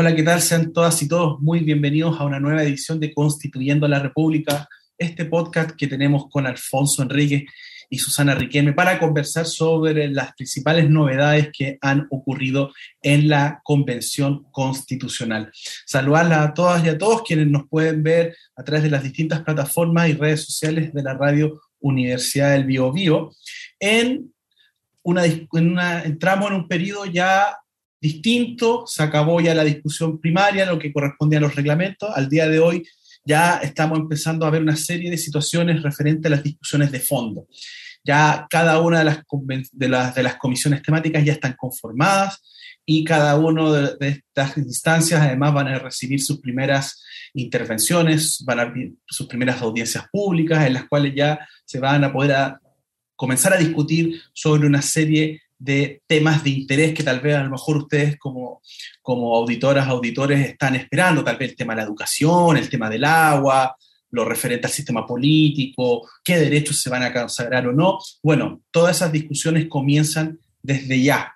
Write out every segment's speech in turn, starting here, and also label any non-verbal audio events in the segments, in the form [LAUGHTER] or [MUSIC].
Hola, ¿qué tal? Sean todas y todos muy bienvenidos a una nueva edición de Constituyendo la República, este podcast que tenemos con Alfonso Enrique y Susana Riquelme para conversar sobre las principales novedades que han ocurrido en la Convención Constitucional. Saludarla a todas y a todos quienes nos pueden ver a través de las distintas plataformas y redes sociales de la radio Universidad del Bio Bio. En una, entramos en un periodo ya distinto, se acabó ya la discusión primaria, lo que corresponde a los reglamentos. Al día de hoy ya estamos empezando a ver una serie de situaciones referentes a las discusiones de fondo. Ya cada una de las, de las, comisiones temáticas ya están conformadas y cada una de, estas instancias además van a recibir sus primeras intervenciones, van a sus primeras audiencias públicas en las cuales ya se van a poder a comenzar a discutir sobre una serie de temas de interés que tal vez a lo mejor ustedes como, como auditoras, auditores están esperando, tal vez el tema de la educación, el tema del agua, lo referente al sistema político, qué derechos se van a consagrar o no. Bueno, todas esas discusiones comienzan desde ya.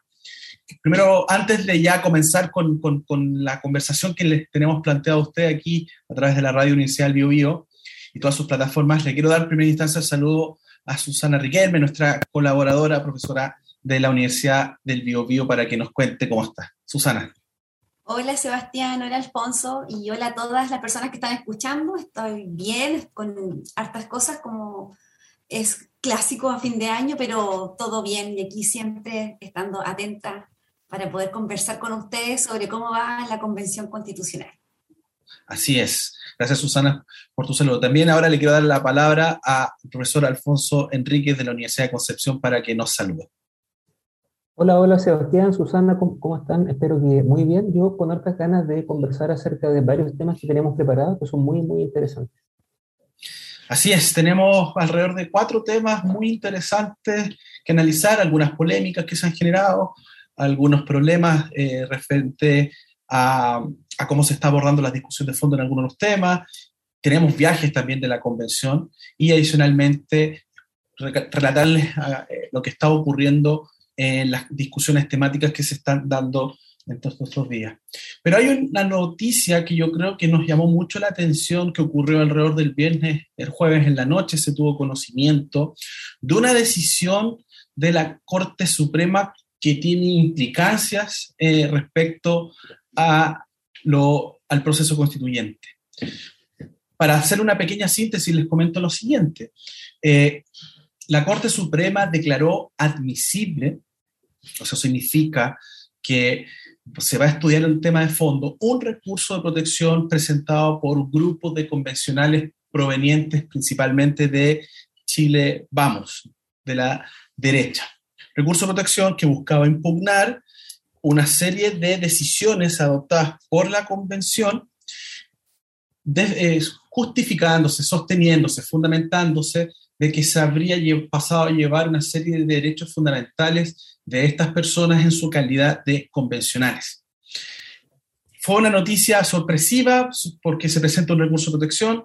Primero, antes de ya comenzar con, con, la conversación que les tenemos planteado a usted aquí a través de la radio Universidad Bio Bio y todas sus plataformas, le quiero dar en primera instancia el saludo a Susana Riquelme, nuestra colaboradora, profesora de la Universidad del Bio, Bio para que nos cuente cómo está. Susana. Hola Sebastián, hola Alfonso y hola a todas las personas que están escuchando. Estoy bien, con hartas cosas como es clásico a fin de año, pero todo bien y aquí siempre estando atenta para poder conversar con ustedes sobre cómo va la Convención Constitucional. Así es. Gracias, Susana, por tu saludo. También ahora le quiero dar la palabra al profesor Alfonso Enríquez de la Universidad de Concepción para que nos salude. Hola, hola Sebastián, Susana, ¿cómo, están? Espero que muy bien. Yo con hartas ganas de conversar acerca de varios temas que tenemos preparados que son muy, muy interesantes. Así es, tenemos alrededor de cuatro temas muy interesantes que analizar, algunas polémicas que se han generado, algunos problemas eh, referente a, cómo se está abordando la discusión de fondo en algunos de los temas. Tenemos viajes también de la convención y adicionalmente relatarles a, eh, lo que está ocurriendo en las discusiones temáticas que se están dando en todos estos días. Pero hay una noticia que yo creo que nos llamó mucho la atención que ocurrió alrededor del viernes, el jueves en la noche se tuvo conocimiento de una decisión de la Corte Suprema que tiene implicancias eh, respecto a lo, al proceso constituyente. Para hacer una pequeña síntesis, les comento lo siguiente. Eh, la Corte Suprema declaró admisible, eso significa que se va a estudiar el tema de fondo, un recurso de protección presentado por grupos de convencionales provenientes principalmente de Chile Vamos, de la derecha. Recurso de protección que buscaba impugnar una serie de decisiones adoptadas por la convención, eh, justificándose, sosteniéndose, fundamentándose de que se habría pasado a llevar una serie de derechos fundamentales de estas personas en su calidad de convencionales. Fue una noticia sorpresiva porque se presenta un recurso de protección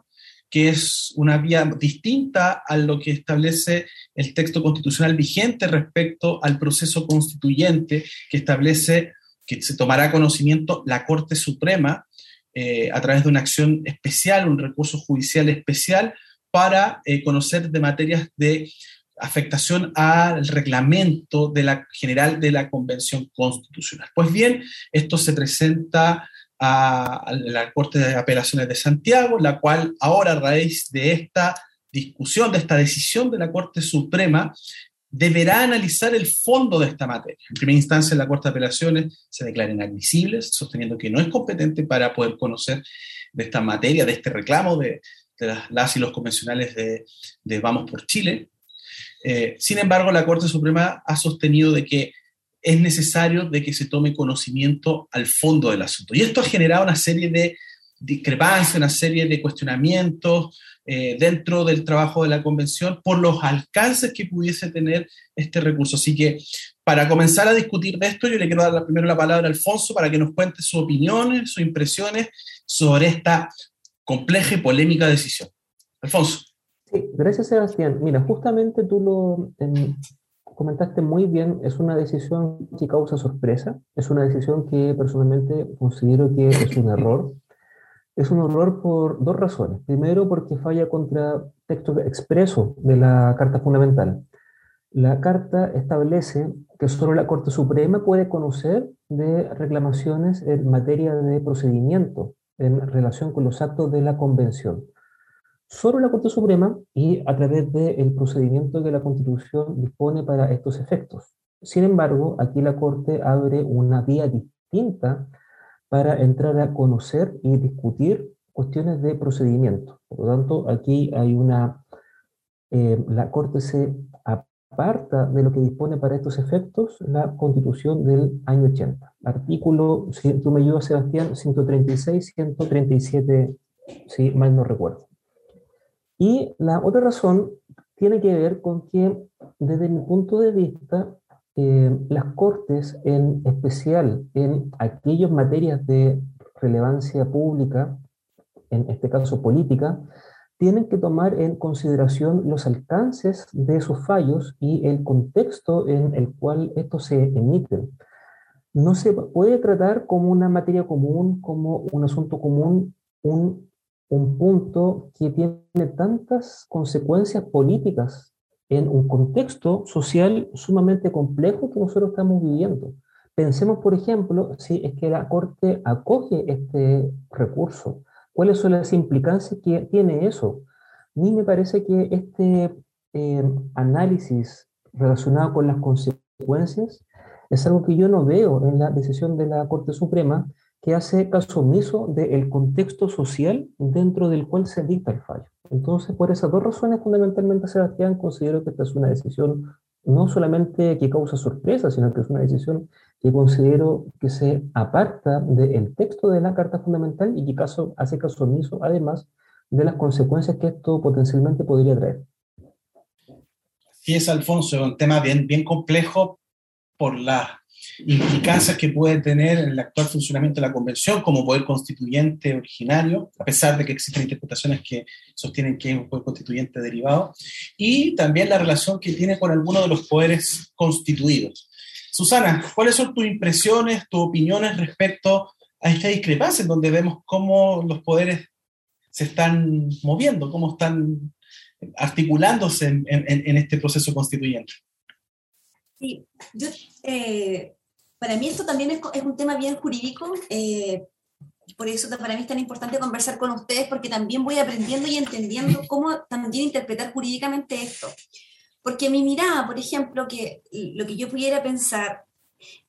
que es una vía distinta a lo que establece el texto constitucional vigente respecto al proceso constituyente que establece que se tomará conocimiento la Corte Suprema eh, a través de una acción especial, un recurso judicial especial, para eh, conocer de materias de afectación al reglamento de la, general de la Convención Constitucional. Pues bien, esto se presenta a, a, la Corte de Apelaciones de Santiago, la cual ahora a raíz de esta discusión, de esta decisión de la Corte Suprema, deberá analizar el fondo de esta materia. En primera instancia, la Corte de Apelaciones se declara inadmisibles, sosteniendo que no es competente para poder conocer de esta materia, de este reclamo de, de las, las, y los convencionales de, Vamos por Chile. Eh, sin embargo, la Corte Suprema ha sostenido de que es necesario de que se tome conocimiento al fondo del asunto. Y esto ha generado una serie de discrepancias, una serie de cuestionamientos eh, dentro del trabajo de la convención por los alcances que pudiese tener este recurso. Así que para comenzar a discutir de esto, yo le quiero dar primero la palabra a Alfonso para que nos cuente sus opiniones, sus impresiones sobre esta compleja y polémica decisión. Alfonso. Sí, gracias Sebastián. Mira, justamente tú lo, comentaste muy bien, es una decisión que causa sorpresa, es una decisión que personalmente considero que es un error. Es un error por dos razones. Primero, porque falla contra texto expreso de la Carta Fundamental. La Carta establece que solo la Corte Suprema puede conocer de reclamaciones en materia de procedimiento en relación con los actos de la Convención. Solo la Corte Suprema y a través del procedimiento que la Constitución dispone para estos efectos. Sin embargo, aquí la Corte abre una vía distinta para entrar a conocer y discutir cuestiones de procedimiento. Por lo tanto, aquí hay una, eh, la Corte se aparta de lo que dispone para estos efectos la Constitución del año 80. Artículo, si tú me ayudas, Sebastián, 136, 137, si mal no recuerdo. Y la otra razón tiene que ver con que, desde mi punto de vista, eh, las cortes, en especial en aquellas materias de relevancia pública, en este caso política, tienen que tomar en consideración los alcances de esos fallos y el contexto en el cual estos se emiten. No se puede tratar como una materia común, como un asunto común, un un punto que tiene tantas consecuencias políticas en un contexto social sumamente complejo que nosotros estamos viviendo. Pensemos, por ejemplo, si es que la Corte acoge este recurso, ¿cuáles son las implicancias que tiene eso? A mí me parece que este eh, análisis relacionado con las consecuencias es algo que yo no veo en la decisión de la Corte Suprema que hace caso omiso del contexto social dentro del cual se dicta el fallo. Entonces, por esas dos razones, fundamentalmente, Sebastián, considero que esta es una decisión no solamente que causa sorpresa, sino que es una decisión que considero que se aparta del texto de la Carta Fundamental y que caso, hace caso omiso, además, de las consecuencias que esto potencialmente podría traer. Sí, es, Alfonso, un tema bien, bien complejo por la implicancias que puede tener en el actual funcionamiento de la Convención como poder constituyente originario, a pesar de que existen interpretaciones que sostienen que es un poder constituyente derivado, y también la relación que tiene con algunos de los poderes constituidos. Susana, ¿cuáles son tus impresiones, tus opiniones respecto a esta discrepancia en donde vemos cómo los poderes se están moviendo, cómo están articulándose en, este proceso constituyente? Sí, yo eh, para mí esto también es, un tema bien jurídico, eh, por eso para mí es tan importante conversar con ustedes, porque también voy aprendiendo y entendiendo [LAUGHS] cómo también interpretar jurídicamente esto. Porque mi mirada, por ejemplo, que lo que yo pudiera pensar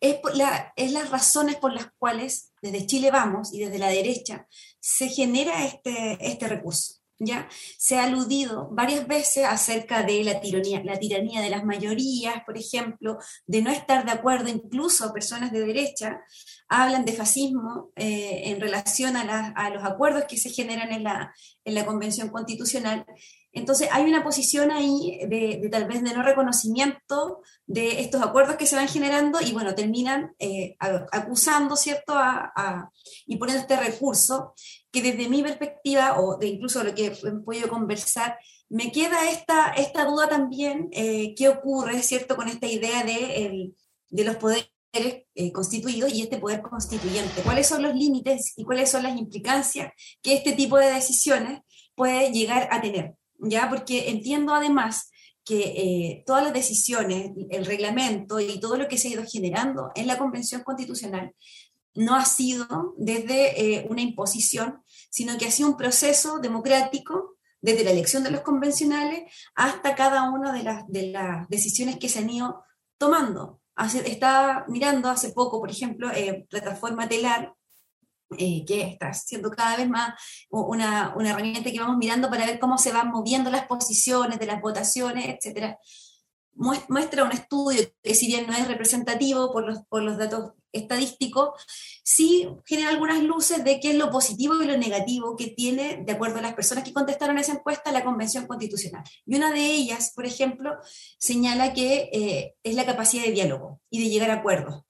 es, la, es las razones por las cuales desde Chile Vamos y desde la derecha se genera este, este recurso. ¿Ya? Se ha aludido varias veces acerca de la tiranía, la tiranía de las mayorías, por ejemplo, de no estar de acuerdo, incluso personas de derecha hablan de fascismo eh, en relación a, los acuerdos que se generan en la, en la Convención Constitucional. Entonces hay una posición ahí de, tal vez de no reconocimiento de estos acuerdos que se van generando y bueno, terminan eh, acusando, ¿cierto? y poniendo este recurso que desde mi perspectiva, o de incluso lo que hemos podido conversar, me queda esta, esta duda también, eh, ¿qué ocurre, cierto, con esta idea de, de los poderes eh, constituidos y este poder constituyente? ¿Cuáles son los límites y cuáles son las implicancias que este tipo de decisiones puede llegar a tener? ¿Ya? Porque entiendo además que eh, todas las decisiones, el reglamento y todo lo que se ha ido generando en la Convención Constitucional no ha sido desde eh, una imposición, sino que ha sido un proceso democrático desde la elección de los convencionales hasta cada una de las, de las decisiones que se han ido tomando. Hace, estaba mirando hace poco, por ejemplo, eh, plataforma telar, eh, que está siendo cada vez más una, una, herramienta que vamos mirando para ver cómo se van moviendo las posiciones de las votaciones, etc. Muestra un estudio que si bien no es representativo por los, por los datos estadístico, sí genera algunas luces de qué es lo positivo y lo negativo que tiene, de acuerdo a las personas que contestaron esa encuesta, la Convención Constitucional. Y una de ellas, por ejemplo, señala que eh, es la capacidad de diálogo y de llegar a acuerdos.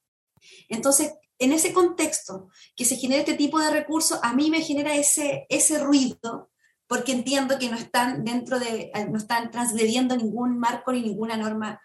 Entonces, en ese contexto, que se genera este tipo de recursos, a mí me genera ese, ese ruido, porque entiendo que no están dentro de, no están transgrediendo ningún marco ni ninguna norma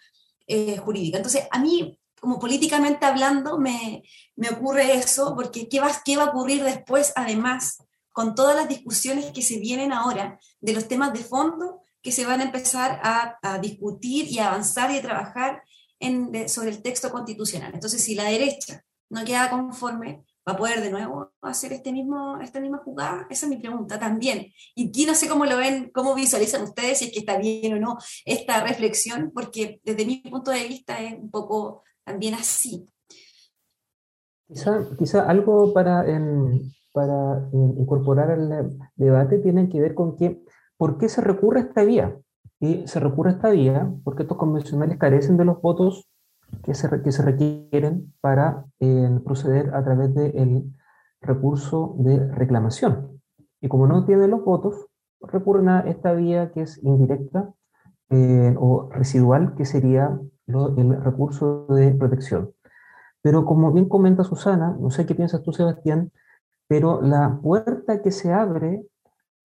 eh, jurídica. Entonces, a mí, como políticamente hablando, me, me ocurre eso, porque ¿qué va, ¿qué va a ocurrir después, además, con todas las discusiones que se vienen ahora de los temas de fondo que se van a empezar a, discutir y avanzar y a trabajar en, sobre el texto constitucional? Entonces, si la derecha no queda conforme, ¿Va a poder de nuevo hacer este mismo, esta misma jugada? Esa es mi pregunta también. Y aquí no sé cómo lo ven, cómo visualizan ustedes, si es que está bien o no esta reflexión, porque desde mi punto de vista es un poco también así. Quizá, algo para, para incorporar al debate tiene que ver con que, ¿por qué se recurre a esta vía? Y se recurre a esta vía porque estos convencionales carecen de los votos que se, requieren para eh, proceder a través del recurso de reclamación. Y como no tienen los votos, recurren a esta vía que es indirecta eh, o residual, que sería el recurso de protección. Pero como bien comenta Susana, no sé qué piensas tú, Sebastián, pero la puerta que se abre,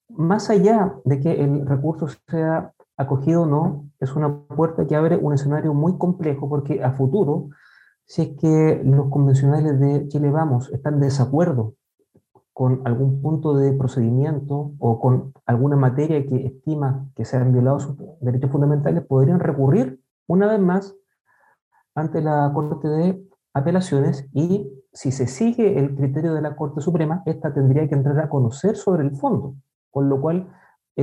más allá de que el recurso sea acogido o no, es una puerta que abre un escenario muy complejo porque a futuro, si es que los convencionales de Chile Vamos están en desacuerdo con algún punto de procedimiento o con alguna materia que estima que se han violado sus derechos fundamentales, podrían recurrir una vez más ante la Corte de Apelaciones y si se sigue el criterio de la Corte Suprema, esta tendría que entrar a conocer sobre el fondo, con lo cual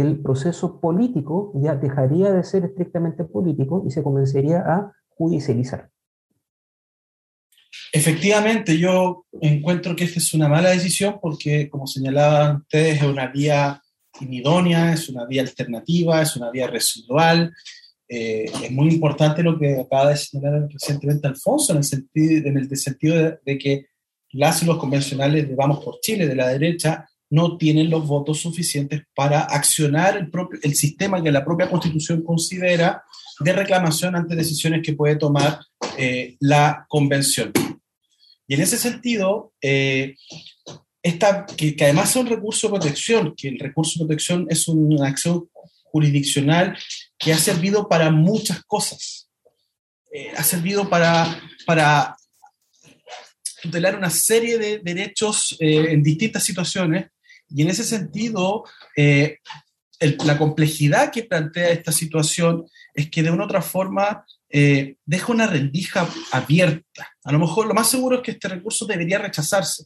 el proceso político ya dejaría de ser estrictamente político y se comenzaría a judicializar. Efectivamente, yo encuentro que esta es una mala decisión porque, como señalaban ustedes, es una vía inidónea, es una vía alternativa, es una vía residual. Eh, es muy importante lo que acaba de señalar recientemente Alfonso, en el sentido, de, de que las y los convencionales de Vamos por Chile, de la derecha, no tienen los votos suficientes para accionar el, propio, el sistema que la propia Constitución considera de reclamación ante decisiones que puede tomar eh, la Convención. Y en ese sentido, eh, esta, que, además es un recurso de protección, que el recurso de protección es una acción jurisdiccional que ha servido para muchas cosas. Eh, ha servido para, para tutelar una serie de derechos en distintas situaciones y en ese sentido, eh, la complejidad que plantea esta situación es que de una u otra forma eh, deja una rendija abierta. A lo mejor lo más seguro es que este recurso debería rechazarse.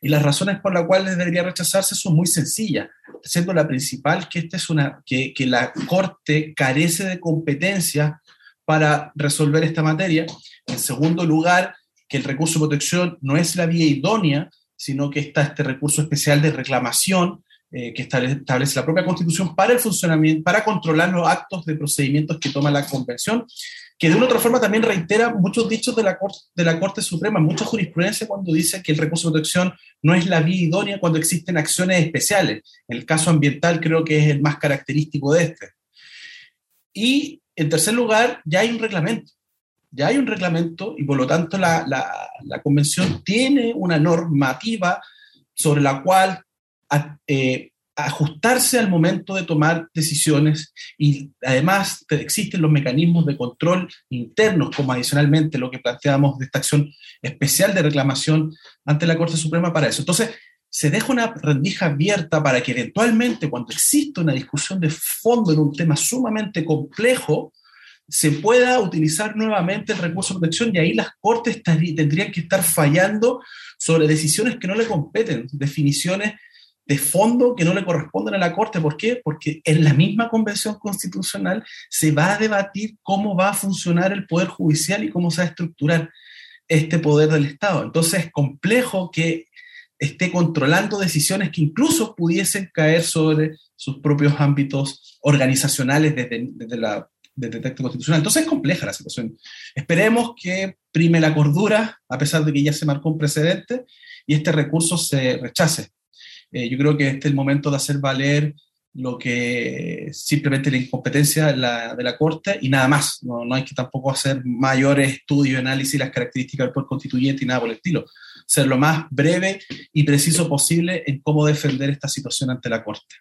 Y las razones por las cuales debería rechazarse son muy sencillas, siendo la principal que, esta es una, que la Corte carece de competencia para resolver esta materia. En segundo lugar, que el recurso de protección no es la vía idónea sino que está este recurso especial de reclamación eh, que establece la propia Constitución para el funcionamiento, para controlar los actos de procedimientos que toma la Convención, que de una otra forma también reitera muchos dichos de la, Corte, de la Corte Suprema, mucha jurisprudencia cuando dice que el recurso de protección no es la vía idónea cuando existen acciones especiales. En el caso ambiental creo que es el más característico de este. Y en tercer lugar, ya hay un reglamento ya hay un reglamento y por lo tanto la, la, convención tiene una normativa sobre la cual eh, ajustarse al momento de tomar decisiones y además existen los mecanismos de control internos, como adicionalmente lo que planteamos de esta acción especial de reclamación ante la Corte Suprema para eso. Entonces, se deja una rendija abierta para que eventualmente cuando exista una discusión de fondo en un tema sumamente complejo, se pueda utilizar nuevamente el recurso de protección y ahí las cortes tendrían que estar fallando sobre decisiones que no le competen, definiciones de fondo que no le corresponden a la Corte. ¿Por qué? Porque en la misma Convención Constitucional se va a debatir cómo va a funcionar el Poder Judicial y cómo se va a estructurar este poder del Estado. Entonces es complejo que esté controlando decisiones que incluso pudiesen caer sobre sus propios ámbitos organizacionales desde, desde la de texto constitucional. Entonces es compleja la situación. Esperemos que prime la cordura, a pesar de que ya se marcó un precedente, y este recurso se rechace. Eh, yo creo que este es el momento de hacer valer lo que simplemente la incompetencia de la, de la Corte y nada más. No, no, hay que tampoco hacer mayores estudios, análisis, las características del poder constituyente y nada por el estilo. Ser lo más breve y preciso posible en cómo defender esta situación ante la Corte.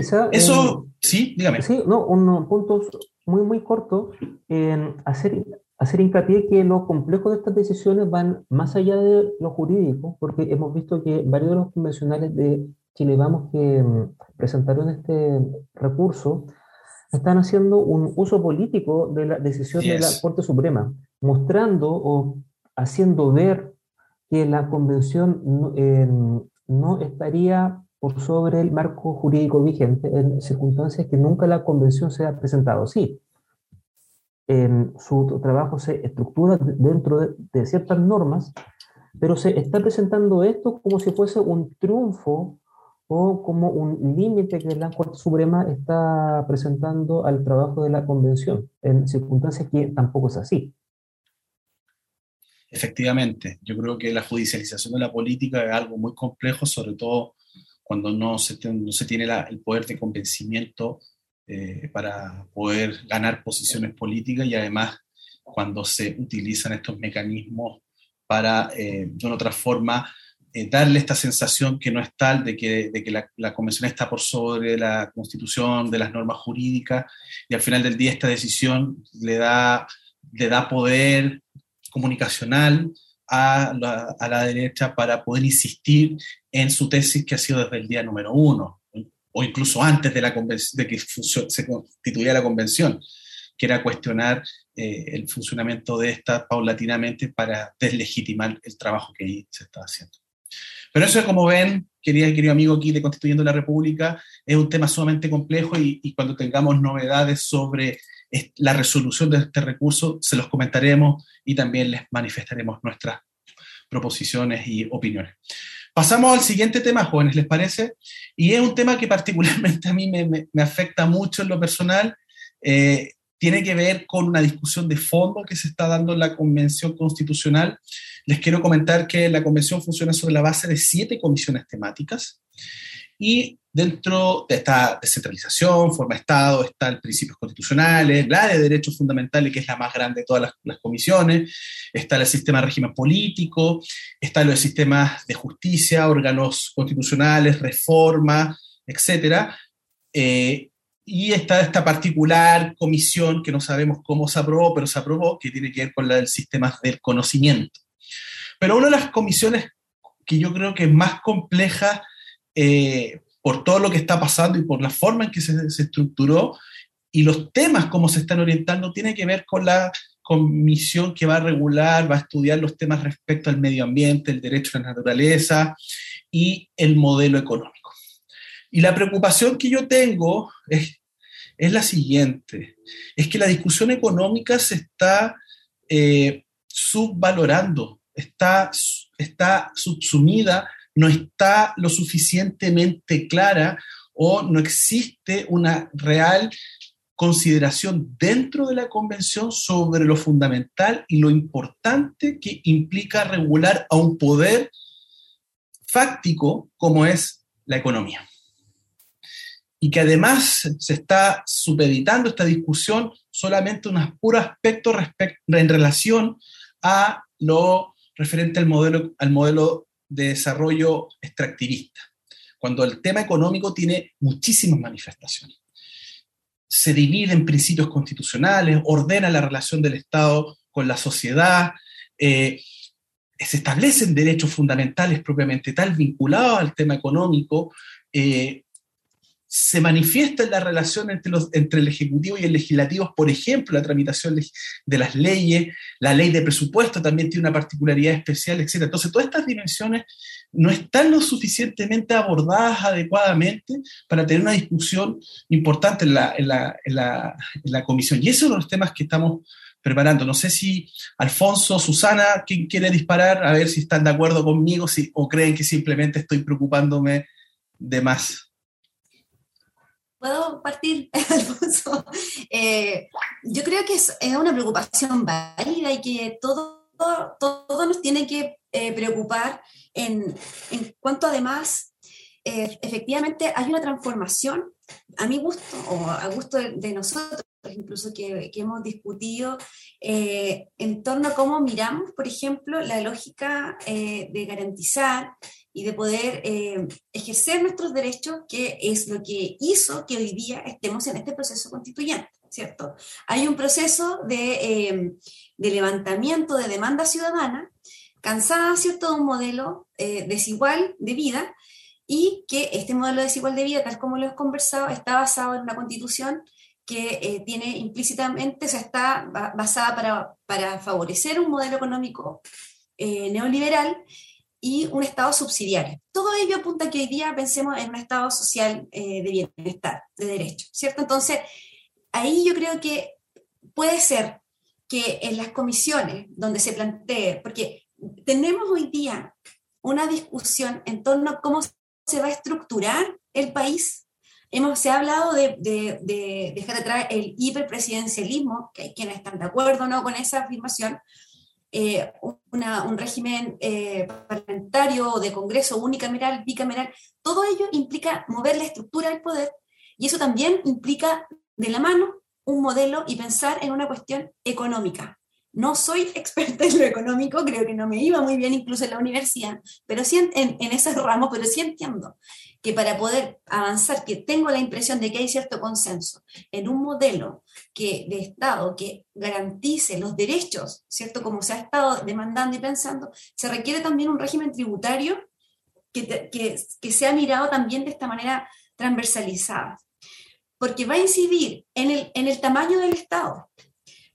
Eso, sí, dígame. Sí, no, unos puntos, muy, muy corto en hacer, hacer hincapié que lo complejo de estas decisiones van más allá de lo jurídico, porque hemos visto que varios de los convencionales de Chile Vamos que mm, presentaron este recurso están haciendo un uso político de la decisión de la Corte Suprema, mostrando o haciendo ver que la convención no, estaría por sobre el marco jurídico vigente en circunstancias que nunca la convención se ha presentado así. En su trabajo se estructura dentro de, de ciertas normas, pero se está presentando esto como si fuese un triunfo o como un límite que la Corte Suprema está presentando al trabajo de la Convención, en circunstancias que tampoco es así. Efectivamente, yo creo que la judicialización de la política es algo muy complejo, sobre todo cuando no se, no se tiene el poder de convencimiento eh, para poder ganar posiciones políticas y además cuando se utilizan estos mecanismos para, eh, de una otra forma, eh, darle esta sensación que no es tal de que, de que la, la, convención está por sobre la constitución, de las normas jurídicas, y al final del día esta decisión le da, le da poder comunicacional a la, derecha para poder insistir en su tesis que ha sido desde el día número uno, o incluso antes de, la de que se constituyera la convención, que era cuestionar eh, el funcionamiento de esta paulatinamente para deslegitimar el trabajo que se está haciendo. Pero eso, como ven, querido, querido amigo aquí de Constituyendo la República, es un tema sumamente complejo y, cuando tengamos novedades sobre la resolución de este recurso, se los comentaremos y también les manifestaremos nuestras proposiciones y opiniones. Pasamos al siguiente tema, jóvenes, ¿les parece? Y es un tema que particularmente a mí me, me, afecta mucho en lo personal. Eh, tiene que ver con una discusión de fondo que se está dando en la Convención Constitucional les quiero comentar que la convención funciona sobre la base de siete comisiones temáticas y dentro de esta descentralización, forma Estado, están principios constitucionales, la de derechos fundamentales, que es la más grande de todas las, comisiones, está el sistema de régimen político, está los sistemas de justicia, órganos constitucionales, reforma, etc. Eh, y está esta particular comisión que no sabemos cómo se aprobó, pero se aprobó, que tiene que ver con la del sistema del conocimiento. Pero una de las comisiones que yo creo que es más compleja eh, por todo lo que está pasando y por la forma en que se, estructuró y los temas como se están orientando, tiene que ver con la comisión que va a regular, va a estudiar los temas respecto al medio ambiente, el derecho a la naturaleza y el modelo económico. Y la preocupación que yo tengo es, es la siguiente, es que la discusión económica se está eh, subvalorando está, está subsumida, no está lo suficientemente clara o no existe una real consideración dentro de la convención sobre lo fundamental y lo importante que implica regular a un poder fáctico como es la economía. Y que además se está supeditando esta discusión solamente unos puros aspectos en relación a lo referente al modelo, al modelo de desarrollo extractivista, cuando el tema económico tiene muchísimas manifestaciones. Se divide en principios constitucionales, ordena la relación del Estado con la sociedad, eh, se establecen derechos fundamentales propiamente tal vinculados al tema económico, eh, se manifiesta en la relación entre, los, entre el Ejecutivo y el Legislativo, por ejemplo, la tramitación de las leyes, la ley de presupuesto también tiene una particularidad especial, etc. Entonces, todas estas dimensiones no están lo suficientemente abordadas adecuadamente para tener una discusión importante en la, en la, en la, en la comisión. Y eso es uno de los temas que estamos preparando. No sé si Alfonso, Susana, ¿quién quiere disparar? A ver si están de acuerdo conmigo si, o creen que simplemente estoy preocupándome de más. ¿Puedo partir, [LAUGHS] Alfonso? Eh, yo creo que es, una preocupación válida y que todo, todo, nos tiene que eh, preocupar en, en, cuanto además eh, efectivamente hay una transformación, a mi gusto o a gusto de, nosotros, incluso que, que hemos discutido en torno a cómo miramos, por ejemplo, la lógica de garantizar y de poder eh, ejercer nuestros derechos, que es lo que hizo que hoy día estemos en este proceso constituyente. ¿cierto? Hay un proceso de, eh, de levantamiento de demanda ciudadana, cansada, ¿cierto?, de un modelo eh, desigual de vida y que este modelo desigual de vida, tal como lo hemos conversado, está basado en una constitución que eh, tiene implícitamente, o está basada para, para favorecer un modelo económico neoliberal y un Estado subsidiario. Todo ello apunta a que hoy día pensemos en un Estado social de bienestar, de derecho, ¿cierto? Entonces, ahí yo creo que puede ser que en las comisiones donde se plantee, porque tenemos hoy día una discusión en torno a cómo se va a estructurar el país. Hemos, se ha hablado de, de, dejar atrás el hiperpresidencialismo, que hay quienes están de acuerdo ¿no? con esa afirmación, eh, un régimen eh, parlamentario de Congreso unicameral, bicameral, todo ello implica mover la estructura del poder y eso también implica de la mano un modelo y pensar en una cuestión económica. No soy [LAUGHS] experta en lo económico, creo que no me iba muy bien incluso en la universidad, pero sí en, en, esos ramos, pero sí entiendo que para poder avanzar, que tengo la impresión de que hay cierto consenso en un modelo que, de Estado que garantice los derechos, ¿cierto? Como se ha estado demandando y pensando, se requiere también un régimen tributario que, que, que sea mirado también de esta manera transversalizada porque va a incidir en el, en el tamaño del Estado,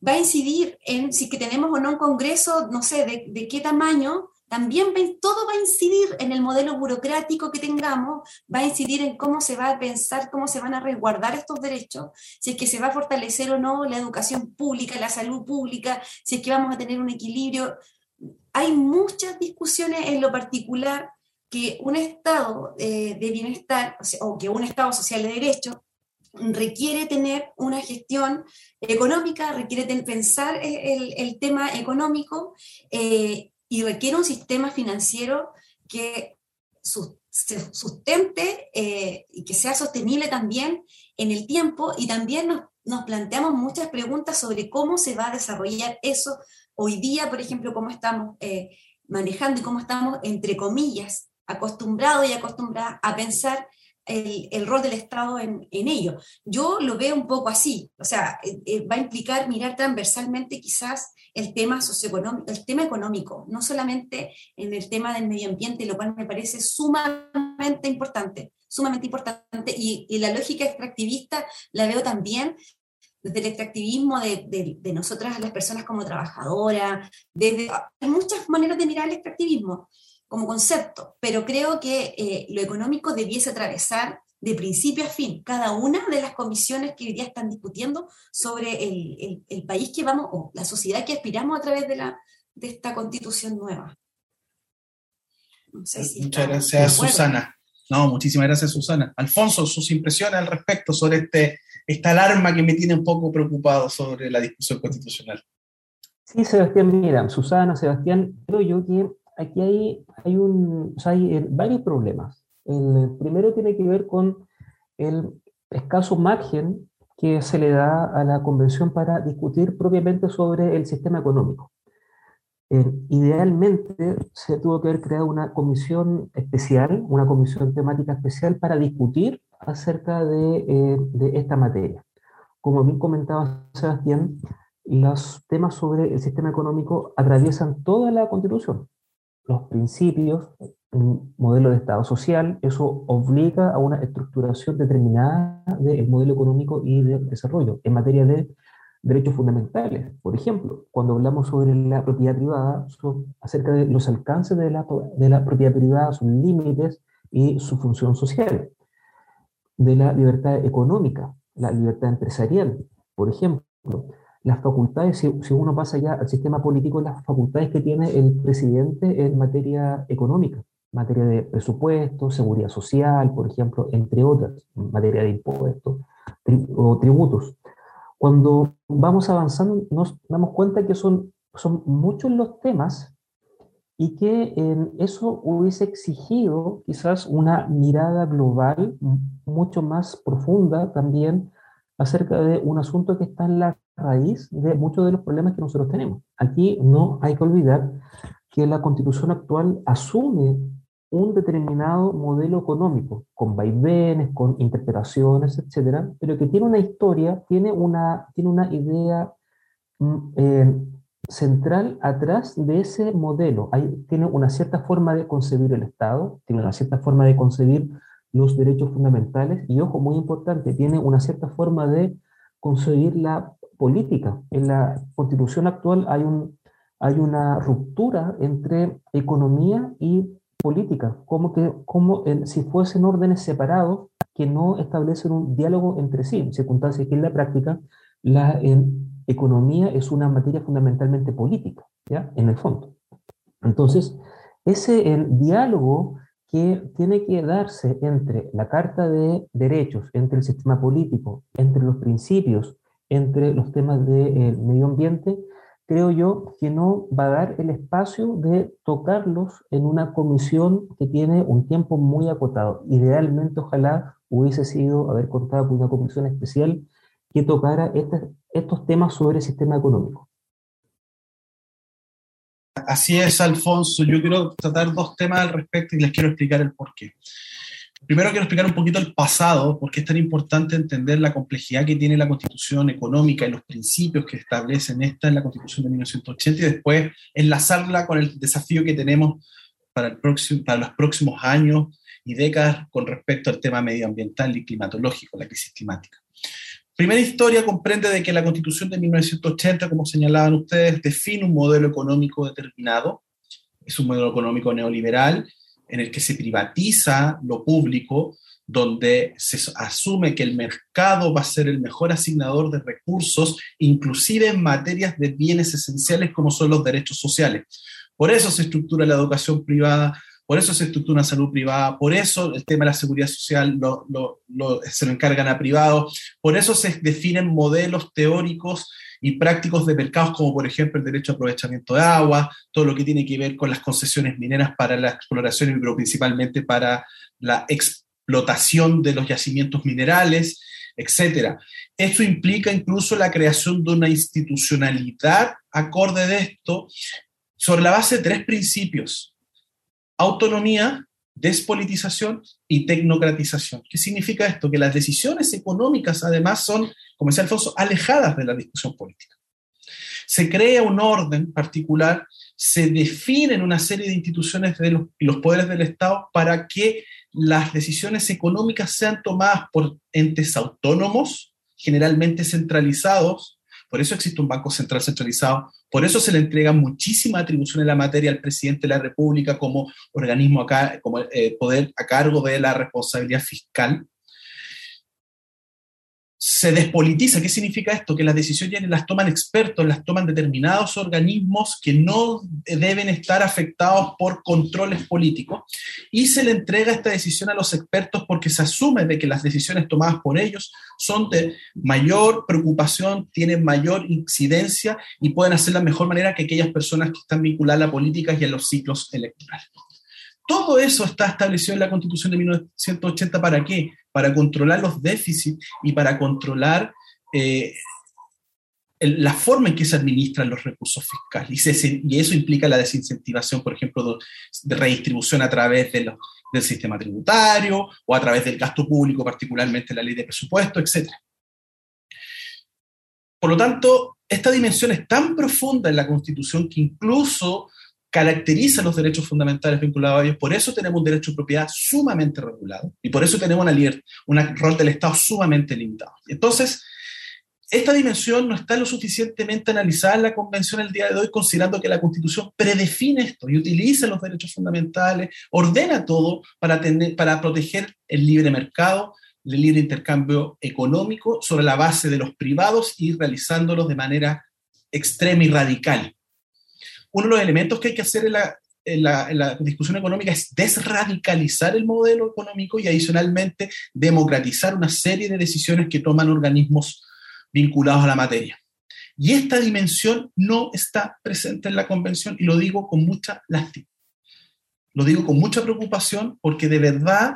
va a incidir en si que tenemos o no un Congreso, no sé, de, qué tamaño, también todo va a incidir en el modelo burocrático que tengamos, va a incidir en cómo se va a pensar, cómo se van a resguardar estos derechos, si es que se va a fortalecer o no la educación pública, la salud pública, si es que vamos a tener un equilibrio. Hay muchas discusiones en lo particular que un estado eh, de bienestar, o, o que un estado social de derecho, requiere tener una gestión económica, requiere pensar el, tema económico eh, y requiere un sistema financiero que se sustente eh, y que sea sostenible también en el tiempo. Y también nos, nos, planteamos muchas preguntas sobre cómo se va a desarrollar eso hoy día, por ejemplo, cómo estamos eh, manejando y cómo estamos, entre comillas, acostumbrados y acostumbradas a pensar el, rol del Estado en, ello. Yo lo veo un poco así, o sea, eh, eh, va a implicar mirar transversalmente quizás el tema socioeconómico, el tema económico, no solamente en el tema del medio ambiente, lo cual me parece sumamente importante, sumamente importante, y, la lógica extractivista la veo también desde el extractivismo de, de, nosotras, las personas como trabajadoras, desde, hay muchas maneras de mirar el extractivismo como concepto, pero creo que eh, lo económico debiese atravesar de principio a fin cada una de las comisiones que hoy día están discutiendo sobre el, el, país que vamos, o la sociedad que aspiramos a través de, la, de esta constitución nueva. Muchas gracias, Susana. No, muchísimas gracias, Susana. Alfonso, sus impresiones al respecto sobre este, esta alarma que me tiene un poco preocupado sobre la discusión constitucional. Sí, Sebastián, mira, Susana, Sebastián, creo yo que aquí hay, hay, un, hay eh, varios problemas. El primero tiene que ver con el escaso margen que se le da a la convención para discutir propiamente sobre el sistema económico. Eh, idealmente se tuvo que haber creado una comisión especial, una comisión temática especial para discutir acerca de, eh, de esta materia. Como bien comentaba Sebastián, los temas sobre el sistema económico atraviesan toda la constitución los principios, un modelo de Estado social, eso obliga a una estructuración determinada del modelo económico y de desarrollo en materia de derechos fundamentales. Por ejemplo, cuando hablamos sobre la propiedad privada, acerca de los alcances de la, de la propiedad privada, sus límites y su función social. De la libertad económica, la libertad empresarial, por ejemplo las facultades, si, uno pasa ya al sistema político, las facultades que tiene el presidente en materia económica, materia de presupuesto, seguridad social, por ejemplo, entre otras, materia de impuestos o tributos. Cuando vamos avanzando, nos damos cuenta que son, son muchos los temas y que en eso hubiese exigido quizás una mirada global mucho más profunda también acerca de un asunto que está en la raíz de muchos de los problemas que nosotros tenemos. Aquí no hay que olvidar que la constitución actual asume un determinado modelo económico, con vaivenes, con interpretaciones, etcétera, pero que tiene una historia, tiene una, tiene una idea mm, eh, central atrás de ese modelo. Tiene una cierta forma de concebir el Estado, tiene una cierta forma de concebir los derechos fundamentales y, ojo, muy importante, tiene una cierta forma de concebir la política. En la constitución actual hay, un, hay una ruptura entre economía y política, como, que, como si fuesen órdenes separados que no establecen un diálogo entre sí, en circunstancias que en la práctica la economía es una materia fundamentalmente política, ¿ya? En el fondo. Entonces, ese el diálogo que tiene que darse entre la Carta de Derechos, entre el sistema político, entre los principios, entre los temas del medio ambiente, creo yo que no va a dar el espacio de tocarlos en una comisión que tiene un tiempo muy acotado. Idealmente, ojalá hubiese sido haber contado con una comisión especial que tocara estos temas sobre el sistema económico. Así es, Alfonso. Yo quiero tratar dos temas al respecto y les quiero explicar el por qué. Primero quiero explicar un poquito el pasado, porque es tan importante entender la complejidad que tiene la constitución económica y los principios que establecen esta en la constitución de 1980 y después enlazarla con el desafío que tenemos para, el próximo, para los próximos años y décadas con respecto al tema medioambiental y climatológico, la crisis climática. Primera historia comprende de que la constitución de 1980, como señalaban ustedes, define un modelo económico determinado, es un modelo económico neoliberal en el que se privatiza lo público, donde se asume que el mercado va a ser el mejor asignador de recursos, inclusive en materias de bienes esenciales como son los derechos sociales. Por eso se estructura la educación privada, por eso se estructura una salud privada, por eso el tema de la seguridad social se lo encargan a privados, por eso se definen modelos teóricos y prácticos de mercados, como por ejemplo el derecho a aprovechamiento de agua, todo lo que tiene que ver con las concesiones mineras para la exploración, pero principalmente para la explotación de los yacimientos minerales, etc. Esto implica incluso la creación de una institucionalidad acorde de esto sobre la base de tres principios autonomía, despolitización y tecnocratización. ¿Qué significa esto? Que las decisiones económicas además son, como decía Alfonso, alejadas de la discusión política. Se crea un orden particular, se definen una serie de instituciones de y los poderes del Estado para que las decisiones económicas sean tomadas por entes autónomos, generalmente centralizados, por eso existe un Banco Central centralizado, por eso se le entrega muchísima atribución en la materia al presidente de la República como organismo acá, como eh, poder a cargo de la responsabilidad fiscal se despolitiza. ¿Qué significa esto? Que las decisiones las toman expertos, las toman determinados organismos que no deben estar afectados por controles políticos y se le entrega esta decisión a los expertos porque se asume de que las decisiones tomadas por ellos son de mayor preocupación, tienen mayor incidencia y pueden hacer la mejor manera que aquellas personas que están vinculadas a la política y a los ciclos electorales. Todo eso está establecido en la Constitución de 1980 para qué? Para controlar los déficits y para controlar eh, la forma en que se administran los recursos fiscales. Y, eso implica la desincentivación, por ejemplo, de, redistribución a través del sistema tributario o a través del gasto público, particularmente la ley de presupuesto, etc. Por lo tanto, esta dimensión es tan profunda en la Constitución que incluso caracteriza los derechos fundamentales vinculados a ellos. Por eso tenemos un derecho de propiedad sumamente regulado y por eso tenemos una, un rol del Estado sumamente limitado. Entonces, esta dimensión no está lo suficientemente analizada en la Convención el día de hoy, considerando que la Constitución predefine esto y utiliza los derechos fundamentales, ordena todo para, tener, para proteger el libre mercado, el libre intercambio económico sobre la base de los privados y realizándolos de manera extrema y radical uno de los elementos que hay que hacer en la, discusión económica es desradicalizar el modelo económico y adicionalmente democratizar una serie de decisiones que toman organismos vinculados a la materia. Y esta dimensión no está presente en la convención y lo digo con mucha lástima. Lo digo con mucha preocupación porque de verdad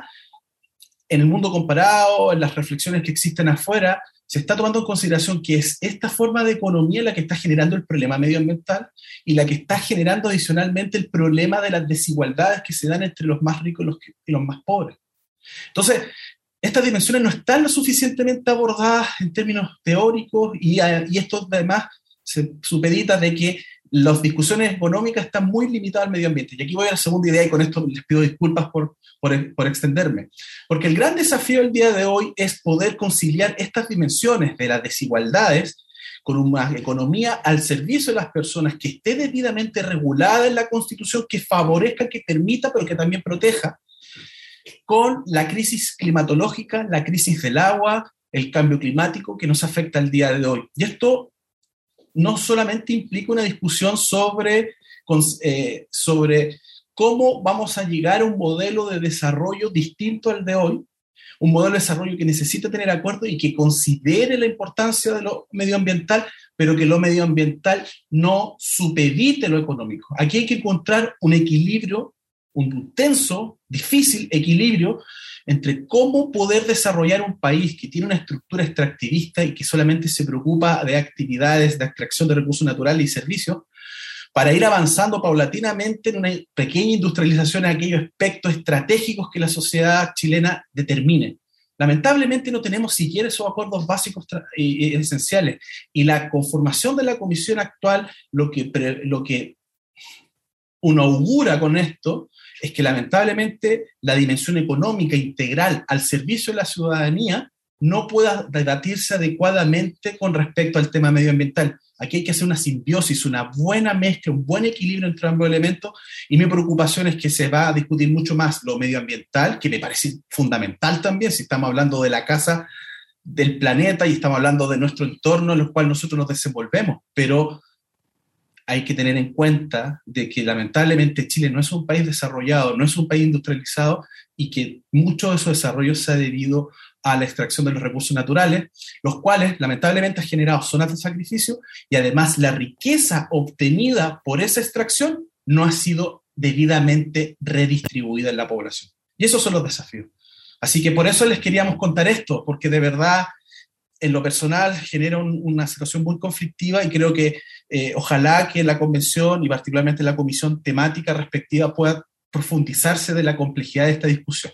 en el mundo comparado, en las reflexiones que existen afuera, se está tomando en consideración que es esta forma de economía la que está generando el problema medioambiental y la que está generando adicionalmente el problema de las desigualdades que se dan entre los más ricos y los, más pobres. Entonces, estas dimensiones no están lo suficientemente abordadas en términos teóricos y, y esto además se supedita de que las discusiones económicas están muy limitadas al medio ambiente. Y aquí voy a la segunda idea y con esto les pido disculpas por, por, extenderme. Porque el gran desafío del día de hoy es poder conciliar estas dimensiones de las desigualdades con una economía al servicio de las personas que esté debidamente regulada en la Constitución, que favorezca, que permita, pero que también proteja, con la crisis climatológica, la crisis del agua, el cambio climático que nos afecta el día de hoy. Y esto no solamente implica una discusión sobre, eh, sobre cómo vamos a llegar a un modelo de desarrollo distinto al de hoy, un modelo de desarrollo que necesita tener acuerdo y que considere la importancia de lo medioambiental, pero que lo medioambiental no supedite lo económico. Aquí hay que encontrar un equilibrio, un tenso, difícil equilibrio entre cómo poder desarrollar un país que tiene una estructura extractivista y que solamente se preocupa de actividades de extracción de recursos naturales y servicios, para ir avanzando paulatinamente en una pequeña industrialización en aquellos aspectos estratégicos que la sociedad chilena determine. Lamentablemente no tenemos siquiera esos acuerdos básicos y esenciales. Y la conformación de la comisión actual, lo que, lo que uno augura con esto es que lamentablemente la dimensión económica integral al servicio de la ciudadanía no pueda debatirse adecuadamente con respecto al tema medioambiental. Aquí hay que hacer una simbiosis, una buena mezcla, un buen equilibrio entre ambos elementos y mi preocupación es que se va a discutir mucho más lo medioambiental, que me parece fundamental también si estamos hablando de la casa del planeta y estamos hablando de nuestro entorno en el cual nosotros nos desenvolvemos, pero hay que tener en cuenta de que lamentablemente Chile no es un país desarrollado, no es un país industrializado y que mucho de su desarrollo se ha debido a la extracción de los recursos naturales, los cuales lamentablemente han generado zonas de sacrificio y además la riqueza obtenida por esa extracción no ha sido debidamente redistribuida en la población. Y esos son los desafíos. Así que por eso les queríamos contar esto, porque de verdad en lo personal genera una situación muy conflictiva y creo que eh, ojalá que la convención y particularmente la comisión temática respectiva pueda profundizarse de la complejidad de esta discusión.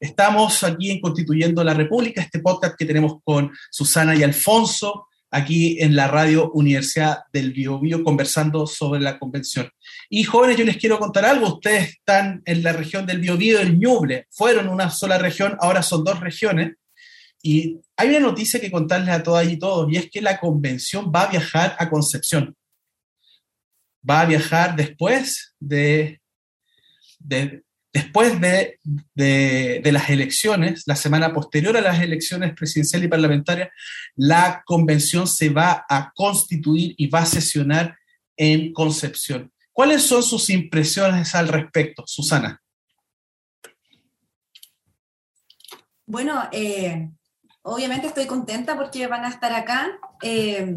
Estamos aquí en Constituyendo la República, este podcast que tenemos con Susana y Alfonso, aquí en la radio Universidad del Biobío, conversando sobre la convención. Y jóvenes, yo les quiero contar algo. Ustedes están en la región del Biobío, del Ñuble. Fueron una sola región, ahora son dos regiones. Y hay una noticia que contarles a todas y todos, y es que la convención va a viajar a Concepción. Va a viajar después de, después de, de, las elecciones, la semana posterior a las elecciones presidenciales y parlamentarias, la convención se va a constituir y va a sesionar en Concepción. ¿Cuáles son sus impresiones al respecto, Susana? Bueno, eh, obviamente estoy contenta porque van a estar acá. Eh,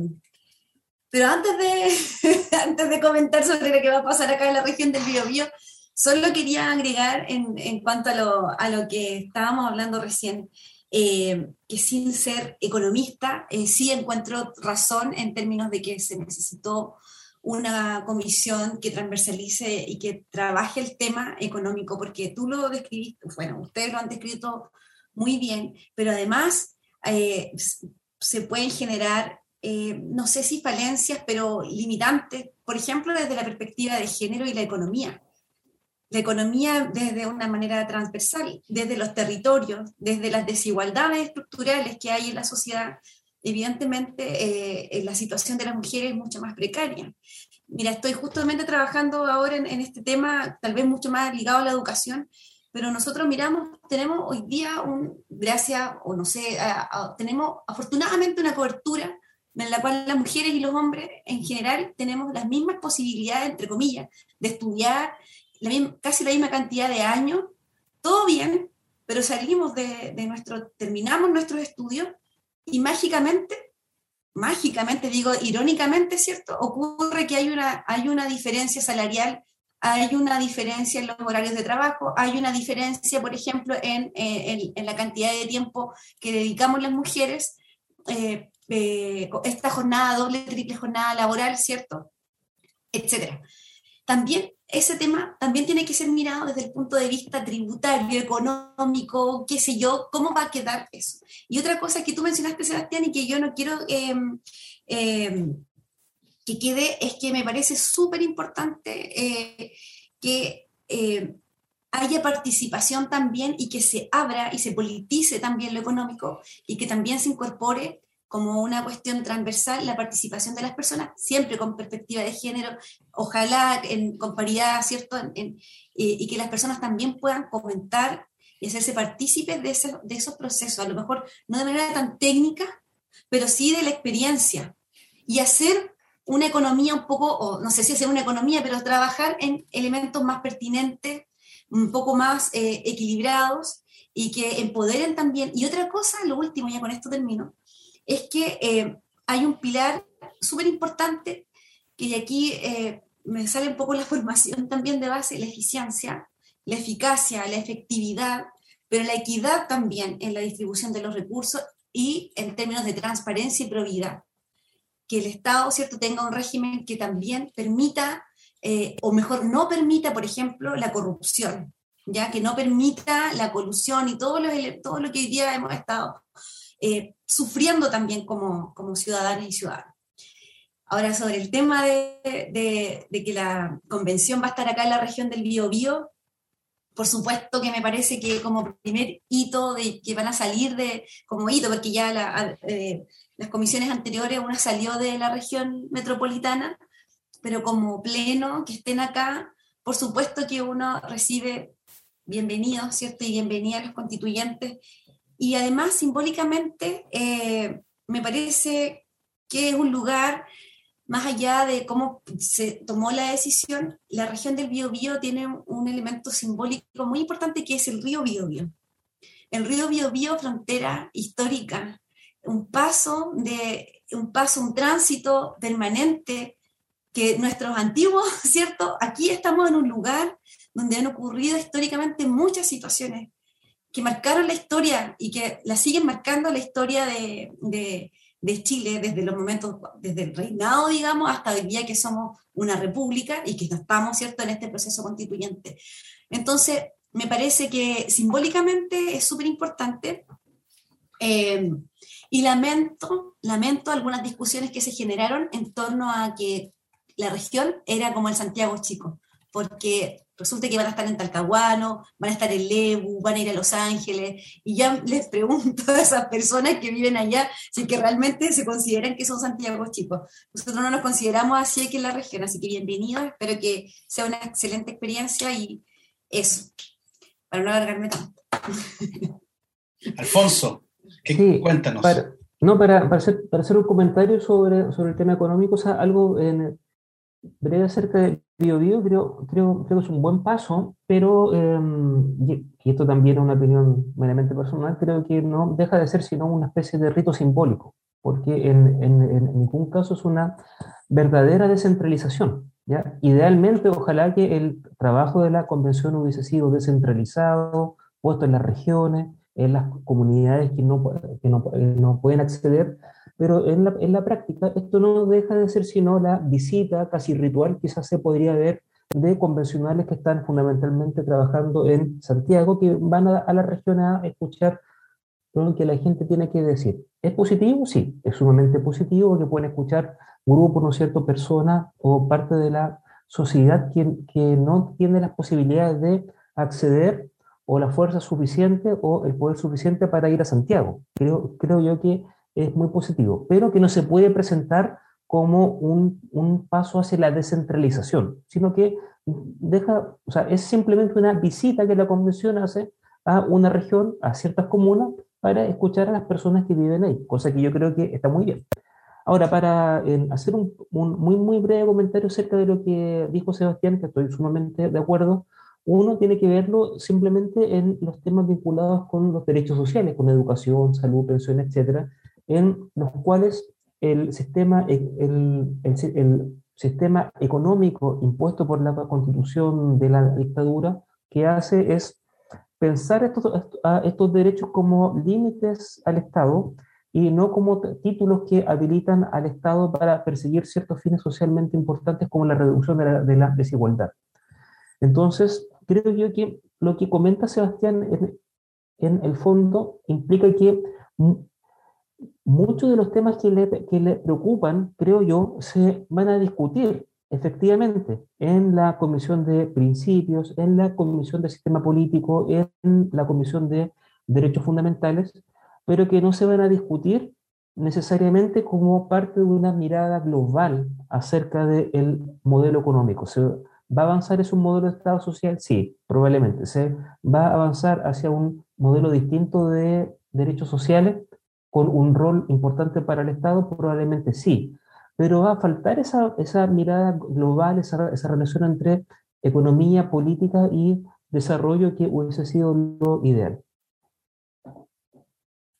pero antes de, [LAUGHS] antes de comentar sobre lo que va a pasar acá en la región del Biobío, solo quería agregar en, en cuanto a lo, a lo, que estábamos hablando recién, eh, que sin ser economista, eh, sí encuentro razón en términos de que se necesitó una comisión que transversalice y que trabaje el tema económico, porque tú lo describiste, bueno, ustedes lo han descrito muy bien, pero además eh, se pueden generar, eh, no sé si falencias, pero limitantes, por ejemplo, desde la perspectiva de género y la economía. La economía desde una manera transversal, desde los territorios, desde las desigualdades estructurales que hay en la sociedad, evidentemente eh, la situación de las mujeres es mucho más precaria. Mira, estoy justamente trabajando ahora en, en, este tema, tal vez mucho más ligado a la educación, pero nosotros miramos, tenemos hoy día, un, gracias, o no sé, tenemos afortunadamente una cobertura en la cual las mujeres y los hombres en general tenemos las mismas posibilidades, entre comillas, de estudiar casi la misma cantidad de años, todo bien, pero salimos de, de nuestro, terminamos nuestros estudios y mágicamente, mágicamente, digo irónicamente, ¿cierto? Ocurre que hay una, hay una diferencia salarial hay una diferencia en los horarios de trabajo, hay una diferencia, por ejemplo, en, eh, en, la cantidad de tiempo que dedicamos las mujeres eh, eh, esta jornada, doble, triple jornada laboral, ¿cierto? Etcétera. También ese tema también tiene que ser mirado desde el punto de vista tributario, económico, qué sé yo, cómo va a quedar eso. Y otra cosa que tú mencionaste, Sebastián, y que yo no quiero em, em, que quede, es que me parece súper importante eh, que em, haya participación también y que se abra y se politice también lo económico y que también se incorpore como una cuestión transversal la participación de las personas, siempre con perspectiva de género, ojalá en, con paridad, ¿cierto? y que las personas también puedan comentar y hacerse partícipes de, de esos procesos, a lo mejor no de manera tan técnica, pero sí de la experiencia, y hacer una economía un poco, no sé si hacer una economía, pero trabajar en elementos más pertinentes, un poco más eh, equilibrados y que empoderen también. Y otra cosa, lo último, ya con esto termino, es que eh, hay un pilar súper importante que aquí eh, me sale un poco la [LAUGHS] formación también de base, la eficiencia, la eficacia, la efectividad, pero la equidad también en la distribución de los recursos y en términos de transparencia y probidad. Que el Estado, ¿cierto?, tenga un régimen que también permita, eh, o mejor, no permita, por ejemplo, la corrupción, ya que no permita la colusión y todo lo, todo lo que hoy día hemos estado eh, sufriendo también como, como ciudadanas y ciudadanos. Ahora, sobre el tema de, de, que la convención va a estar acá en la región del Biobío, por supuesto que me parece que como primer hito de que van a salir de, como hito, porque ya la, eh, las comisiones anteriores una salió de la región metropolitana, pero como pleno, que estén acá, por supuesto que uno recibe bienvenidos, ¿cierto? Y bienvenida a los constituyentes y además, simbólicamente, eh, me parece que es un lugar, más allá de cómo se tomó la decisión, la región del Biobío tiene un elemento simbólico muy importante que es el río Biobío. El río Biobío, frontera histórica, un paso, de, un paso, un tránsito permanente que nuestros antiguos, [LAUGHS] ¿cierto? Aquí estamos en un lugar donde han ocurrido históricamente muchas situaciones que marcaron la historia y que la siguen marcando la historia de, de, Chile desde los momentos, desde el reinado, digamos, hasta hoy día que somos una república y que estamos, ¿cierto?, en este proceso constituyente. Entonces, me parece que simbólicamente es súper importante. Eh, y lamento, lamento algunas discusiones que se generaron en torno a que la región era como el Santiago Chico, porque resulta que van a estar en Talcahuano, van a estar en Lebu, van a ir a Los Ángeles, y ya les pregunto a esas personas que viven allá si que realmente se consideran que son Santiago chicos. Nosotros no nos consideramos así aquí en la región, así que bienvenidos, espero que sea una excelente experiencia y eso, para no alargarme tanto. Alfonso, ¿qué, cuéntanos. no, para, para, hacer, para hacer un comentario sobre, sobre el tema económico, o sea, algo en, breve acerca de BioBio, creo, creo, creo que es un buen paso, pero, em, y esto también es una opinión meramente personal, creo que no deja de ser sino una especie de rito simbólico, porque en, en, ningún caso es una verdadera descentralización. ¿ya? Idealmente, ojalá que el trabajo de la convención hubiese sido descentralizado, puesto en las regiones, en las comunidades que no, que no, no pueden acceder pero en la, en la, práctica esto no deja de ser sino la visita casi ritual, quizás se podría ver, de convencionales que están fundamentalmente trabajando en Santiago, que van a, la región a escuchar lo que la gente tiene que decir. ¿Es positivo? Sí, es sumamente positivo porque pueden escuchar grupos, ¿no es cierto?, personas o parte de la sociedad que, que no tiene las posibilidades de acceder o la fuerza suficiente o el poder suficiente para ir a Santiago. Creo, creo yo que es muy positivo, pero que no se puede presentar como un, un, paso hacia la descentralización, sino que deja, o sea, es simplemente una visita que la convención hace a una región, a ciertas comunas, para escuchar a las personas que viven ahí, cosa que yo creo que está muy bien. Ahora, para hacer un, un, muy, muy breve comentario acerca de lo que dijo Sebastián, que estoy sumamente de acuerdo, uno tiene que verlo simplemente en los temas vinculados con los derechos sociales, con educación, salud, pensión, etcétera, en los cuales el sistema, económico impuesto por la constitución de la dictadura que hace es pensar estos, a estos derechos como límites al Estado y no como títulos que habilitan al Estado para perseguir ciertos fines socialmente importantes como la reducción de la desigualdad. Entonces, creo yo que lo que comenta Sebastián en, en el fondo implica que muchos de los temas que le, que le preocupan, creo yo, se van a discutir efectivamente en la Comisión de Principios, en la Comisión de Sistema Político, en la Comisión de Derechos Fundamentales, pero que no se van a discutir necesariamente como parte de una mirada global acerca del modelo económico. ¿Se ¿Va a avanzar es un modelo de Estado social? Sí, probablemente. ¿Se va a avanzar hacia un modelo distinto de derechos sociales con un rol importante para el Estado? Probablemente sí pero va a faltar esa, esa mirada global, esa, esa, relación entre economía, política y desarrollo que hubiese sido lo ideal.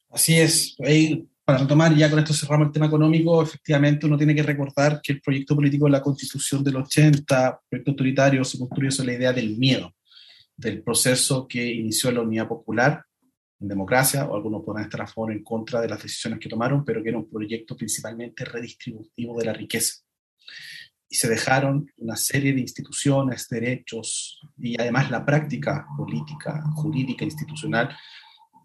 Así es. Ahí, para retomar, ya con esto cerramos el tema económico, efectivamente uno tiene que recordar que el proyecto político de la Constitución del 80, proyecto autoritario, se construye sobre la idea del miedo, del proceso que inició la Unidad Popular en democracia, o algunos podrán estar a favor o en contra de las decisiones que tomaron, pero que era un proyecto principalmente redistributivo de la riqueza. Y se dejaron una serie de instituciones, derechos y además la práctica política, jurídica, institucional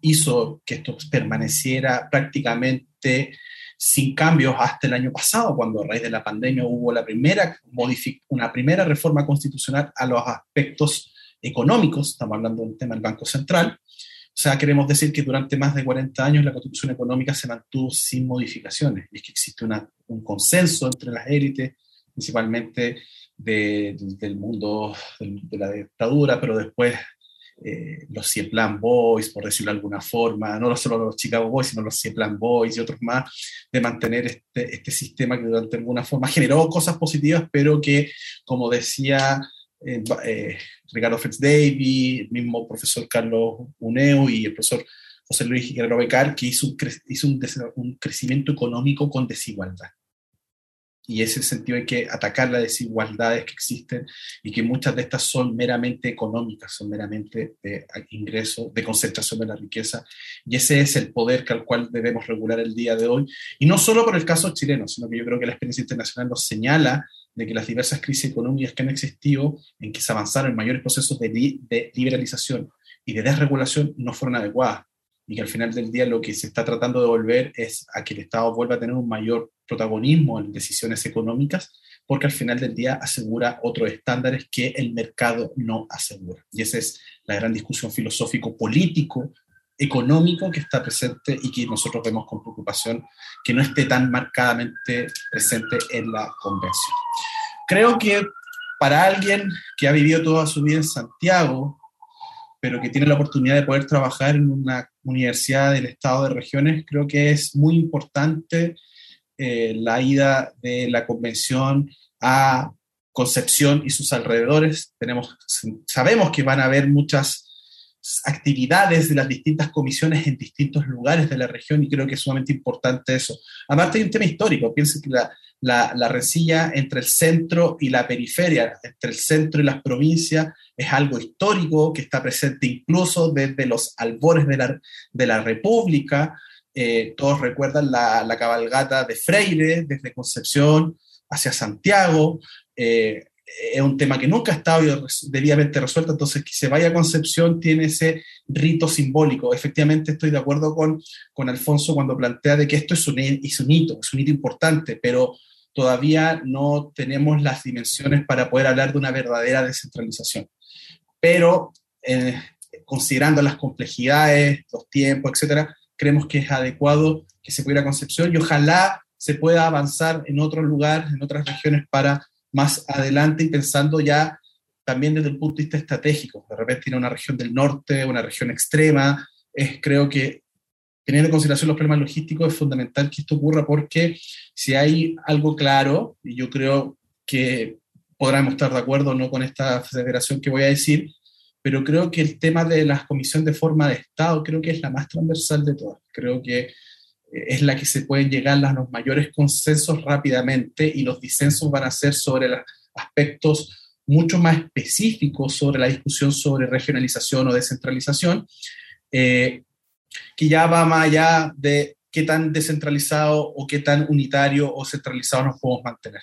hizo que esto permaneciera prácticamente sin cambios hasta el año pasado, cuando a raíz de la pandemia hubo la primera una primera reforma constitucional a los aspectos económicos, estamos hablando del tema del Banco Central, o sea, queremos decir que durante más de 40 años la constitución económica se mantuvo sin modificaciones. Y es que existe un consenso entre las élites, principalmente del mundo de, la dictadura, pero después eh, los Cieplan Boys, por decirlo de alguna forma, no solo los Chicago Boys, sino los Cieplan Boys y otros más, de mantener este, este sistema que durante alguna forma generó cosas positivas, pero que, como decía eh, eh, Ricardo David, el mismo profesor Carlos Uneu y el profesor José Luis Guerrero Becar, que hizo un, crecimiento económico con desigualdad. Y ese sentido hay que atacar las desigualdades que existen y que muchas de estas son meramente económicas, son meramente de ingreso, de concentración de la riqueza. Y ese es el poder al cual debemos regular el día de hoy. Y no solo por el caso chileno, sino que yo creo que la experiencia internacional nos señala de que las diversas crisis económicas que han existido, en que se avanzaron mayores procesos de, de, liberalización y de desregulación, no fueron adecuadas. Y que al final del día lo que se está tratando de volver es a que el Estado vuelva a tener un mayor protagonismo en decisiones económicas, porque al final del día asegura otros estándares que el mercado no asegura. Y esa es la gran discusión filosófico-político económico que está presente y que nosotros vemos con preocupación que no esté tan marcadamente presente en la convención. Creo que para alguien que ha vivido toda su vida en Santiago, pero que tiene la oportunidad de poder trabajar en una universidad del Estado de Regiones, creo que es muy importante eh, la ida de la convención a Concepción y sus alrededores. Tenemos, sabemos que van a haber muchas actividades de las distintas comisiones en distintos lugares de la región y creo que es sumamente importante eso. Aparte hay un tema histórico, piensen que la, la, la, resilla entre el centro y la periferia, entre el centro y las provincias, es algo histórico que está presente incluso desde los albores de la, de la República. Eh, todos recuerdan la, la, cabalgata de Freire desde Concepción hacia Santiago. Eh, es un tema que nunca ha estado debidamente resuelto, entonces que se vaya a Concepción tiene ese rito simbólico. Efectivamente estoy de acuerdo con, con Alfonso cuando plantea de que esto es un, es un hito, es un hito importante, pero todavía no tenemos las dimensiones para poder hablar de una verdadera descentralización. Pero eh, considerando las complejidades, los tiempos, etcétera, creemos que es adecuado que se pueda ir a Concepción y ojalá se pueda avanzar en otros lugares, en otras regiones para más adelante y pensando ya también desde el punto de vista estratégico. De repente tiene una región del norte, una región extrema. Es, creo que teniendo en consideración los problemas logísticos es fundamental que esto ocurra porque si hay algo claro, y yo creo que podremos estar de acuerdo no con esta federación que voy a decir, pero creo que el tema de la comisión de forma de Estado creo que es la más transversal de todas. Creo que es la que se pueden llegar a los mayores consensos rápidamente y los disensos van a ser sobre los aspectos mucho más específicos sobre la discusión sobre regionalización o descentralización, eh, que ya va más allá de qué tan descentralizado o qué tan unitario o centralizado nos podemos mantener.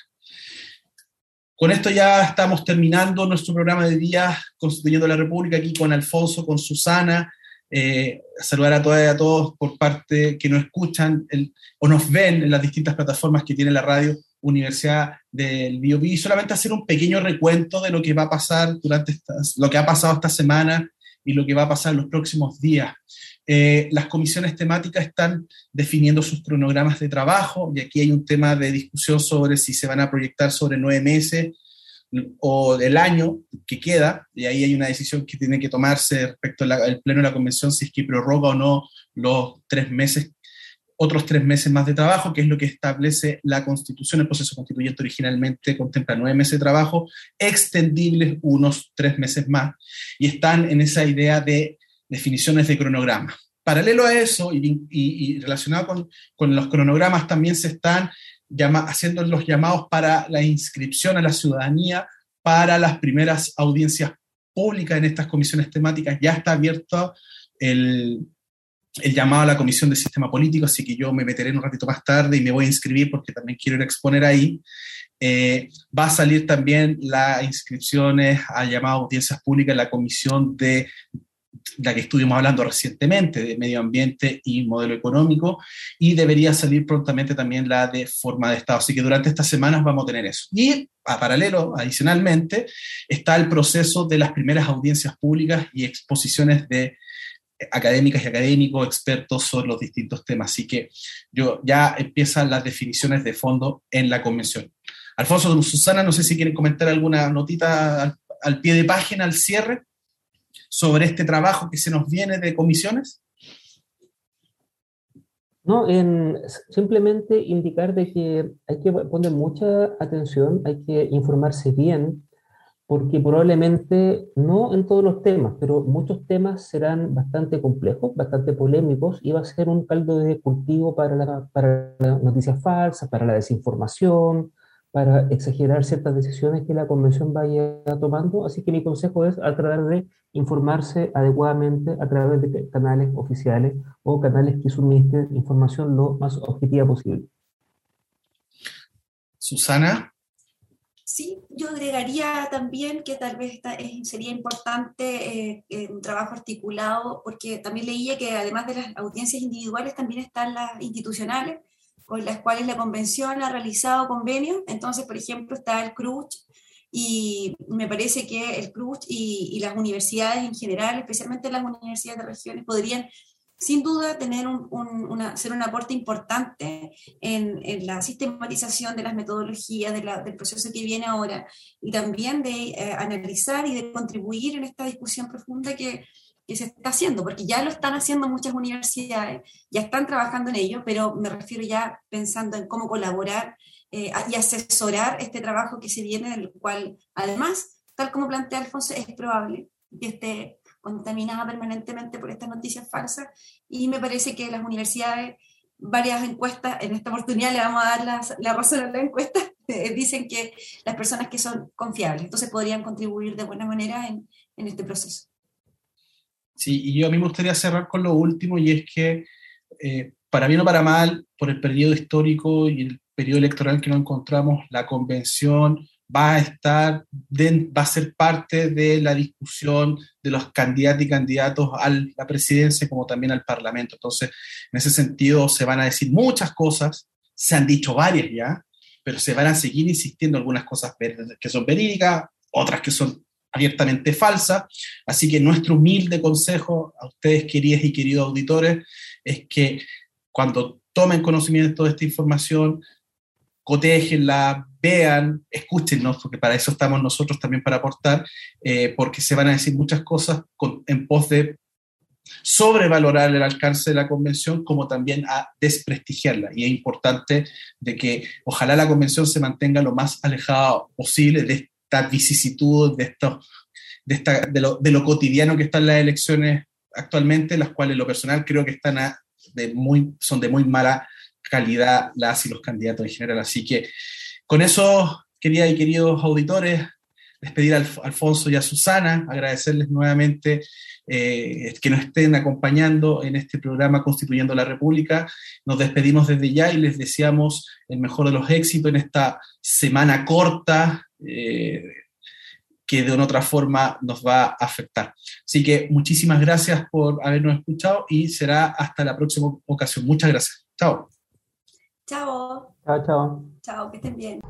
Con esto ya estamos terminando nuestro programa de día Constituyendo la República aquí con Alfonso, con Susana. Eh, saludar a todas y a todos por parte que nos escuchan o nos ven en las distintas plataformas que tiene la radio Universidad del Biobío y solamente hacer un pequeño recuento de lo que va a pasar durante lo que ha pasado esta semana y lo que va a pasar en los próximos días. Eh, las comisiones temáticas están definiendo sus cronogramas de trabajo y aquí hay un tema de discusión sobre si se van a proyectar sobre nueve meses o el año que queda, y ahí hay una decisión que tiene que tomarse respecto al Pleno de la Convención, si es que prorroga o no los tres meses, otros tres meses más de trabajo, que es lo que establece la Constitución. El proceso constituyente originalmente contempla nueve meses de trabajo, extendibles unos tres meses más, y están en esa idea de definiciones de cronograma. Paralelo a eso y, relacionado con, los cronogramas, también se están haciendo los llamados para la inscripción a la ciudadanía para las primeras audiencias públicas en estas comisiones temáticas. Ya está abierto el, llamado a la Comisión de Sistema Político, así que yo me meteré un ratito más tarde y me voy a inscribir porque también quiero ir a exponer ahí. Eh, va a salir también las inscripciones a llamado audiencias públicas en la Comisión de la que estuvimos hablando recientemente, de medio ambiente y modelo económico, y debería salir prontamente también la de forma de Estado. Así que durante estas semanas vamos a tener eso. Y a paralelo, adicionalmente, está el proceso de las primeras audiencias públicas y exposiciones de académicas y académicos, expertos sobre los distintos temas. Así que yo, ya empiezan las definiciones de fondo en la convención. Alfonso, Susana, no sé si quieren comentar alguna notita al pie de página, al cierre sobre este trabajo que se nos viene de comisiones? No, en, simplemente indicar de que hay que poner mucha atención, hay que informarse bien, porque probablemente no en todos los temas, pero muchos temas serán bastante complejos, bastante polémicos, y va a ser un caldo de cultivo para la, para la noticia falsa, para la desinformación, para exagerar ciertas decisiones que la convención vaya tomando. Así que mi consejo es a tratar de informarse adecuadamente a través de canales oficiales o canales que suministren información lo más objetiva posible. Susana. Sí, yo agregaría también que tal vez sería importante eh, un trabajo articulado, porque también leía que además de las audiencias individuales también están las institucionales, con las cuales la convención ha realizado convenios. Entonces, por ejemplo, está el CRUCH y me parece que el CRUCH y, las universidades en general, especialmente las universidades de regiones, podrían sin duda tener un, ser un aporte importante en, en, la sistematización de las metodologías del proceso que viene ahora y también de eh, analizar y de contribuir en esta discusión profunda que, que se está haciendo, porque ya lo están haciendo muchas universidades, ya están trabajando en ello, pero me refiero ya pensando en cómo colaborar eh, y asesorar este trabajo que se viene, del cual además, tal como plantea Alfonso, es probable que esté contaminada permanentemente por estas noticias falsas y me parece que las universidades, varias encuestas, en esta oportunidad le vamos a dar la, la razón a la encuesta, [LAUGHS] dicen que las personas que son confiables, entonces podrían contribuir de buena manera en, en este proceso. Sí, y yo a mí me gustaría cerrar con lo último, y es que, eh, para bien o para mal, por el periodo histórico y el periodo electoral que nos encontramos, la convención va a estar, va a ser parte de la discusión de los candidatos y candidatos a la presidencia como también al parlamento. Entonces, en ese sentido, se van a decir muchas cosas, se han dicho varias ya, pero se van a seguir insistiendo algunas cosas que son verídicas, otras que son abiertamente falsa. Así que nuestro humilde consejo a ustedes, queridas y queridos auditores, es que cuando tomen conocimiento de esta información, cotejenla, vean, escúchennos, porque para eso estamos nosotros también para aportar, eh, porque se van a decir muchas cosas en pos de sobrevalorar el alcance de la convención como también a desprestigiarla. Y es importante de que ojalá la convención se mantenga lo más alejada posible de estas vicisitudes, de, esto, de, esta, de, lo, cotidiano que están las elecciones actualmente, las cuales lo personal creo que están de muy, son de muy mala calidad las y los candidatos en general. Así que con eso, queridas y queridos auditores, despedir a Alfonso y a Susana, agradecerles nuevamente eh, que nos estén acompañando en este programa Constituyendo la República. Nos despedimos desde ya y les deseamos el mejor de los éxitos en esta semana corta. Eh, que de una otra forma nos va a afectar. Así que muchísimas gracias por habernos escuchado y será hasta la próxima ocasión. Muchas gracias. Chao. Chao. Chao, chao. Chao, que estén bien.